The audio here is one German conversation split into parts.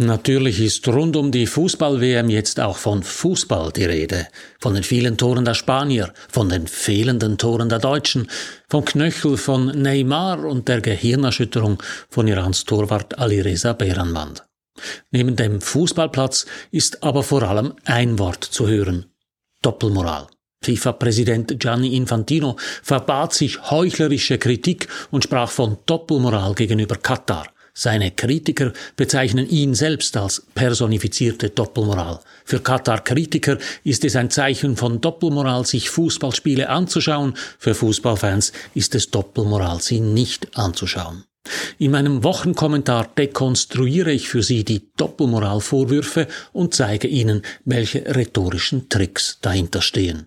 Natürlich ist rund um die Fußball-WM jetzt auch von Fußball die Rede. Von den vielen Toren der Spanier, von den fehlenden Toren der Deutschen, vom Knöchel von Neymar und der Gehirnerschütterung von Irans Torwart Alireza Behranwand. Neben dem Fußballplatz ist aber vor allem ein Wort zu hören. Doppelmoral. FIFA-Präsident Gianni Infantino verbat sich heuchlerische Kritik und sprach von Doppelmoral gegenüber Katar. Seine Kritiker bezeichnen ihn selbst als personifizierte Doppelmoral. Für Katar-Kritiker ist es ein Zeichen von Doppelmoral, sich Fußballspiele anzuschauen. Für Fußballfans ist es Doppelmoral, sie nicht anzuschauen. In meinem Wochenkommentar dekonstruiere ich für Sie die Doppelmoralvorwürfe und zeige Ihnen, welche rhetorischen Tricks dahinter stehen.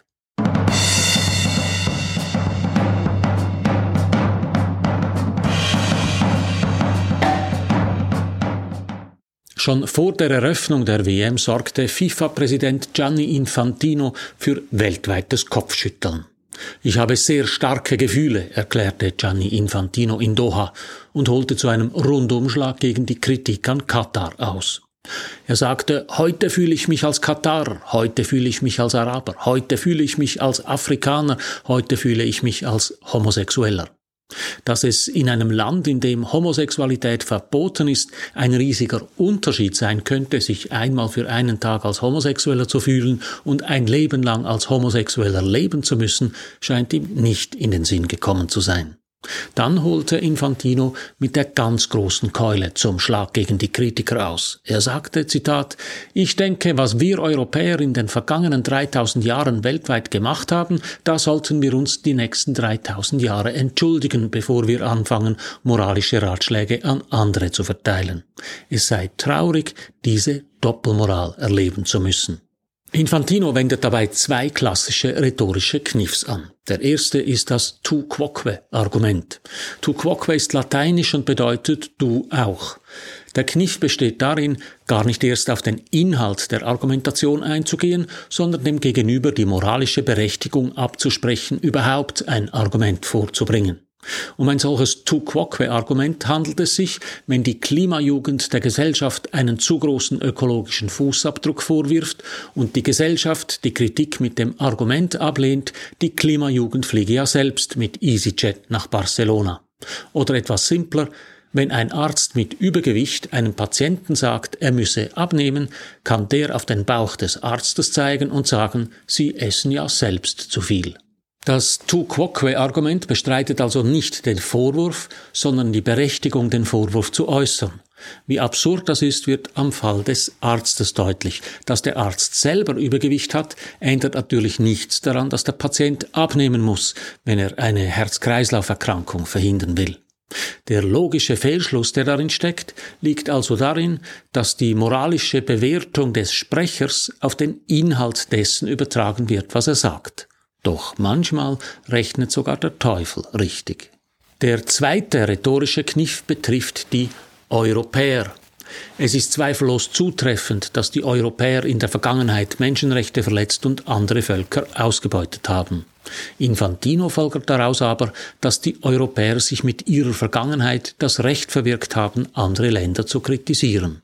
Schon vor der Eröffnung der WM sorgte FIFA-Präsident Gianni Infantino für weltweites Kopfschütteln. Ich habe sehr starke Gefühle, erklärte Gianni Infantino in Doha und holte zu einem Rundumschlag gegen die Kritik an Katar aus. Er sagte, heute fühle ich mich als Katarer, heute fühle ich mich als Araber, heute fühle ich mich als Afrikaner, heute fühle ich mich als Homosexueller. Dass es in einem Land, in dem Homosexualität verboten ist, ein riesiger Unterschied sein könnte, sich einmal für einen Tag als Homosexueller zu fühlen und ein Leben lang als Homosexueller leben zu müssen, scheint ihm nicht in den Sinn gekommen zu sein. Dann holte Infantino mit der ganz großen Keule zum Schlag gegen die Kritiker aus. Er sagte, Zitat, Ich denke, was wir Europäer in den vergangenen 3000 Jahren weltweit gemacht haben, da sollten wir uns die nächsten 3000 Jahre entschuldigen, bevor wir anfangen, moralische Ratschläge an andere zu verteilen. Es sei traurig, diese Doppelmoral erleben zu müssen. Infantino wendet dabei zwei klassische rhetorische Kniffs an. Der erste ist das tu quoque Argument. Tu quoque ist lateinisch und bedeutet du auch. Der Kniff besteht darin, gar nicht erst auf den Inhalt der Argumentation einzugehen, sondern dem Gegenüber die moralische Berechtigung abzusprechen, überhaupt ein Argument vorzubringen. Um ein solches tu quoque-Argument handelt es sich, wenn die Klimajugend der Gesellschaft einen zu großen ökologischen Fußabdruck vorwirft und die Gesellschaft die Kritik mit dem Argument ablehnt, die Klimajugend fliege ja selbst mit EasyJet nach Barcelona. Oder etwas simpler, wenn ein Arzt mit Übergewicht einem Patienten sagt, er müsse abnehmen, kann der auf den Bauch des Arztes zeigen und sagen, Sie essen ja selbst zu viel. Das Tu quoque-Argument bestreitet also nicht den Vorwurf, sondern die Berechtigung, den Vorwurf zu äußern. Wie absurd das ist, wird am Fall des Arztes deutlich. Dass der Arzt selber Übergewicht hat, ändert natürlich nichts daran, dass der Patient abnehmen muss, wenn er eine Herz-Kreislauf-Erkrankung verhindern will. Der logische Fehlschluss, der darin steckt, liegt also darin, dass die moralische Bewertung des Sprechers auf den Inhalt dessen übertragen wird, was er sagt. Doch manchmal rechnet sogar der Teufel richtig. Der zweite rhetorische Kniff betrifft die Europäer. Es ist zweifellos zutreffend, dass die Europäer in der Vergangenheit Menschenrechte verletzt und andere Völker ausgebeutet haben. Infantino folgert daraus aber, dass die Europäer sich mit ihrer Vergangenheit das Recht verwirkt haben, andere Länder zu kritisieren.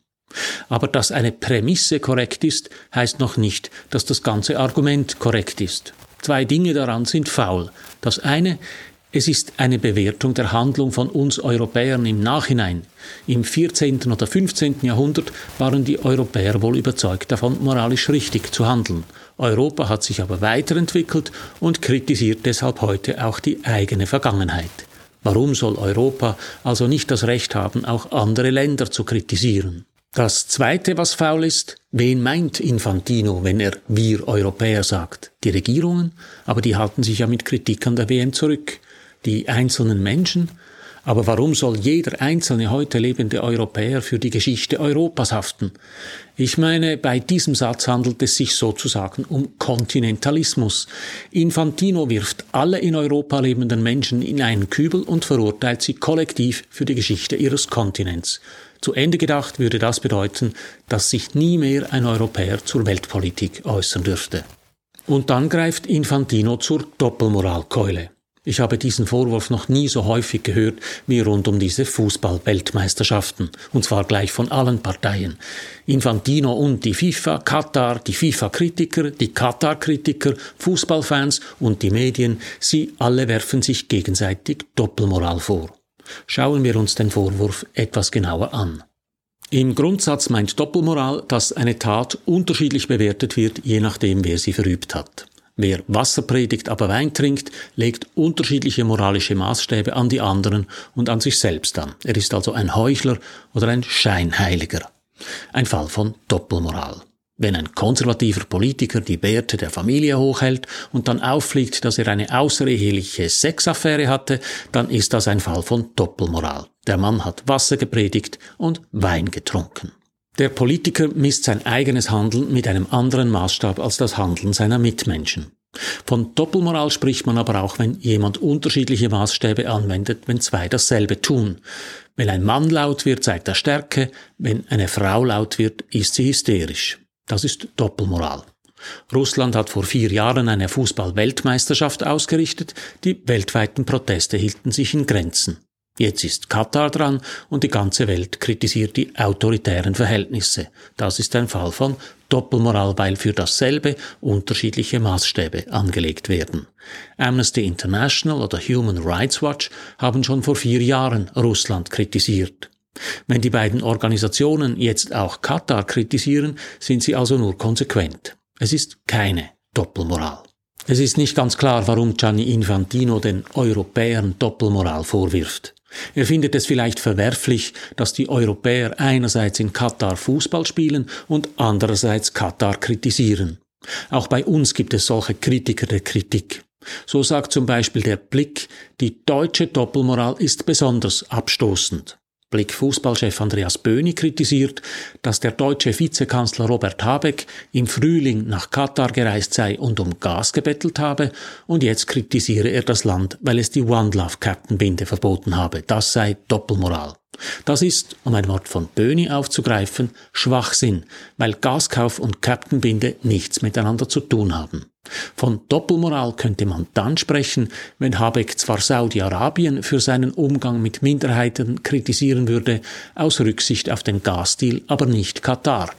Aber dass eine Prämisse korrekt ist, heißt noch nicht, dass das ganze Argument korrekt ist. Zwei Dinge daran sind faul. Das eine, es ist eine Bewertung der Handlung von uns Europäern im Nachhinein. Im 14. oder 15. Jahrhundert waren die Europäer wohl überzeugt davon, moralisch richtig zu handeln. Europa hat sich aber weiterentwickelt und kritisiert deshalb heute auch die eigene Vergangenheit. Warum soll Europa also nicht das Recht haben, auch andere Länder zu kritisieren? Das Zweite, was faul ist, wen meint Infantino, wenn er wir Europäer sagt? Die Regierungen? Aber die halten sich ja mit Kritik an der WM zurück. Die einzelnen Menschen? Aber warum soll jeder einzelne heute lebende Europäer für die Geschichte Europas haften? Ich meine, bei diesem Satz handelt es sich sozusagen um Kontinentalismus. Infantino wirft alle in Europa lebenden Menschen in einen Kübel und verurteilt sie kollektiv für die Geschichte ihres Kontinents. Zu Ende gedacht würde das bedeuten, dass sich nie mehr ein Europäer zur Weltpolitik äußern dürfte. Und dann greift Infantino zur Doppelmoralkeule. Ich habe diesen Vorwurf noch nie so häufig gehört wie rund um diese Fußball-Weltmeisterschaften, und zwar gleich von allen Parteien. Infantino und die FIFA, Katar, die FIFA-Kritiker, die Katar-Kritiker, Fußballfans und die Medien, sie alle werfen sich gegenseitig Doppelmoral vor. Schauen wir uns den Vorwurf etwas genauer an. Im Grundsatz meint Doppelmoral, dass eine Tat unterschiedlich bewertet wird, je nachdem, wer sie verübt hat. Wer Wasser predigt, aber Wein trinkt, legt unterschiedliche moralische Maßstäbe an die anderen und an sich selbst an. Er ist also ein Heuchler oder ein Scheinheiliger. Ein Fall von Doppelmoral. Wenn ein konservativer Politiker die Werte der Familie hochhält und dann auffliegt, dass er eine außereheliche Sexaffäre hatte, dann ist das ein Fall von Doppelmoral. Der Mann hat Wasser gepredigt und Wein getrunken. Der Politiker misst sein eigenes Handeln mit einem anderen Maßstab als das Handeln seiner Mitmenschen. Von Doppelmoral spricht man aber auch, wenn jemand unterschiedliche Maßstäbe anwendet, wenn zwei dasselbe tun. Wenn ein Mann laut wird, zeigt er Stärke, wenn eine Frau laut wird, ist sie hysterisch. Das ist Doppelmoral. Russland hat vor vier Jahren eine Fußball-Weltmeisterschaft ausgerichtet, die weltweiten Proteste hielten sich in Grenzen. Jetzt ist Katar dran und die ganze Welt kritisiert die autoritären Verhältnisse. Das ist ein Fall von Doppelmoral, weil für dasselbe unterschiedliche Maßstäbe angelegt werden. Amnesty International oder Human Rights Watch haben schon vor vier Jahren Russland kritisiert. Wenn die beiden Organisationen jetzt auch Katar kritisieren, sind sie also nur konsequent. Es ist keine Doppelmoral. Es ist nicht ganz klar, warum Gianni Infantino den Europäern Doppelmoral vorwirft. Er findet es vielleicht verwerflich, dass die Europäer einerseits in Katar Fußball spielen und andererseits Katar kritisieren. Auch bei uns gibt es solche Kritiker der Kritik. So sagt zum Beispiel der Blick, die deutsche Doppelmoral ist besonders abstoßend. Blick Fußballchef Andreas Böhni kritisiert, dass der deutsche Vizekanzler Robert Habeck im Frühling nach Katar gereist sei und um Gas gebettelt habe, und jetzt kritisiere er das Land, weil es die One Love Captain verboten habe. Das sei Doppelmoral. Das ist, um ein Wort von Böhni aufzugreifen, Schwachsinn, weil Gaskauf und Captainbinde nichts miteinander zu tun haben. Von Doppelmoral könnte man dann sprechen, wenn Habeck zwar Saudi-Arabien für seinen Umgang mit Minderheiten kritisieren würde, aus Rücksicht auf den Gasdeal, aber nicht Katar.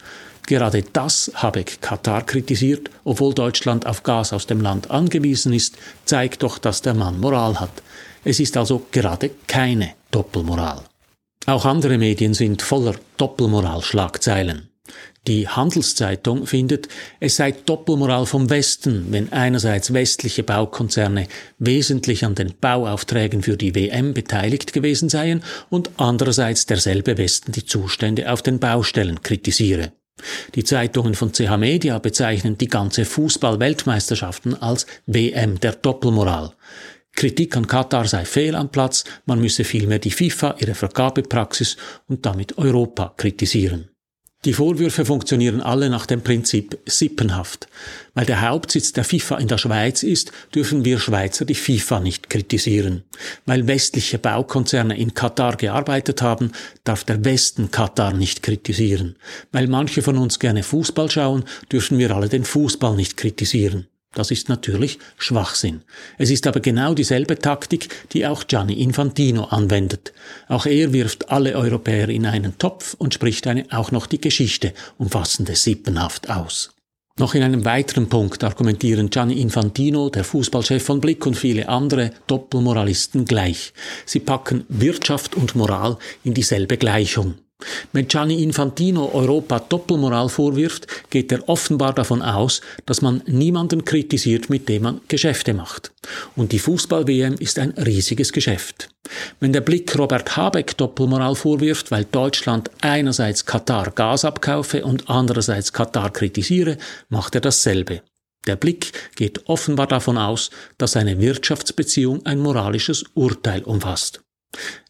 Gerade das Habeck Katar kritisiert, obwohl Deutschland auf Gas aus dem Land angewiesen ist, zeigt doch, dass der Mann Moral hat. Es ist also gerade keine Doppelmoral. Auch andere Medien sind voller Doppelmoral-Schlagzeilen. Die Handelszeitung findet, es sei Doppelmoral vom Westen, wenn einerseits westliche Baukonzerne wesentlich an den Bauaufträgen für die WM beteiligt gewesen seien und andererseits derselbe Westen die Zustände auf den Baustellen kritisiere. Die Zeitungen von CH Media bezeichnen die ganze Fußball-Weltmeisterschaften als WM der Doppelmoral. Kritik an Katar sei fehl am Platz, man müsse vielmehr die FIFA, ihre Vergabepraxis und damit Europa kritisieren. Die Vorwürfe funktionieren alle nach dem Prinzip Sippenhaft. Weil der Hauptsitz der FIFA in der Schweiz ist, dürfen wir Schweizer die FIFA nicht kritisieren. Weil westliche Baukonzerne in Katar gearbeitet haben, darf der Westen Katar nicht kritisieren. Weil manche von uns gerne Fußball schauen, dürfen wir alle den Fußball nicht kritisieren. Das ist natürlich Schwachsinn. Es ist aber genau dieselbe Taktik, die auch Gianni Infantino anwendet. Auch er wirft alle Europäer in einen Topf und spricht eine auch noch die Geschichte umfassende Sippenhaft aus. Noch in einem weiteren Punkt argumentieren Gianni Infantino, der Fußballchef von Blick und viele andere Doppelmoralisten gleich. Sie packen Wirtschaft und Moral in dieselbe Gleichung. Wenn Gianni Infantino Europa Doppelmoral vorwirft, geht er offenbar davon aus, dass man niemanden kritisiert, mit dem man Geschäfte macht. Und die Fußball-WM ist ein riesiges Geschäft. Wenn der Blick Robert Habeck Doppelmoral vorwirft, weil Deutschland einerseits Katar Gas abkaufe und andererseits Katar kritisiere, macht er dasselbe. Der Blick geht offenbar davon aus, dass eine Wirtschaftsbeziehung ein moralisches Urteil umfasst.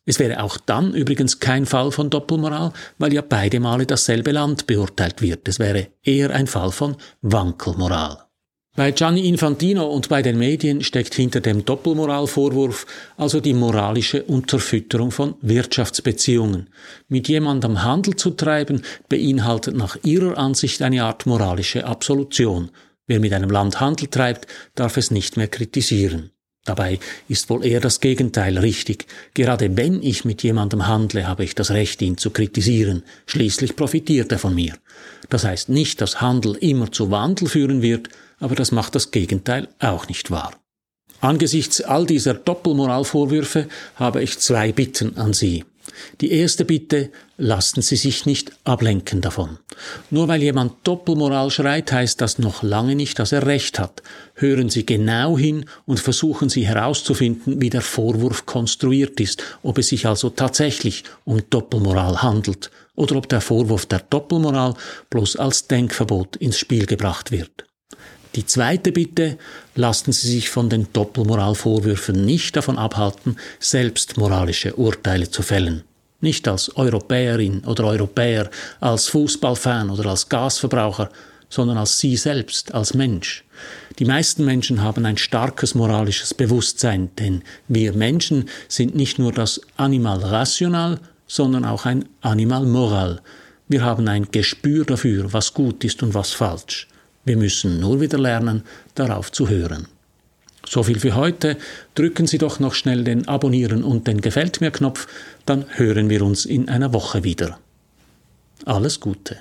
Es wäre auch dann übrigens kein Fall von Doppelmoral, weil ja beide Male dasselbe Land beurteilt wird. Es wäre eher ein Fall von Wankelmoral. Bei Gianni Infantino und bei den Medien steckt hinter dem Doppelmoralvorwurf also die moralische Unterfütterung von Wirtschaftsbeziehungen. Mit jemandem Handel zu treiben beinhaltet nach ihrer Ansicht eine Art moralische Absolution. Wer mit einem Land Handel treibt, darf es nicht mehr kritisieren. Dabei ist wohl eher das Gegenteil richtig. Gerade wenn ich mit jemandem handle, habe ich das Recht, ihn zu kritisieren. Schließlich profitiert er von mir. Das heißt nicht, dass Handel immer zu Wandel führen wird, aber das macht das Gegenteil auch nicht wahr. Angesichts all dieser Doppelmoralvorwürfe habe ich zwei Bitten an Sie. Die erste Bitte, lassen Sie sich nicht ablenken davon. Nur weil jemand Doppelmoral schreit, heißt das noch lange nicht, dass er recht hat. Hören Sie genau hin und versuchen Sie herauszufinden, wie der Vorwurf konstruiert ist, ob es sich also tatsächlich um Doppelmoral handelt oder ob der Vorwurf der Doppelmoral bloß als Denkverbot ins Spiel gebracht wird. Die zweite Bitte, lassen Sie sich von den Doppelmoralvorwürfen nicht davon abhalten, selbst moralische Urteile zu fällen. Nicht als Europäerin oder Europäer, als Fußballfan oder als Gasverbraucher, sondern als Sie selbst, als Mensch. Die meisten Menschen haben ein starkes moralisches Bewusstsein, denn wir Menschen sind nicht nur das Animal rational, sondern auch ein Animal moral. Wir haben ein Gespür dafür, was gut ist und was falsch. Wir müssen nur wieder lernen, darauf zu hören. So viel für heute. Drücken Sie doch noch schnell den Abonnieren und den Gefällt mir Knopf, dann hören wir uns in einer Woche wieder. Alles Gute.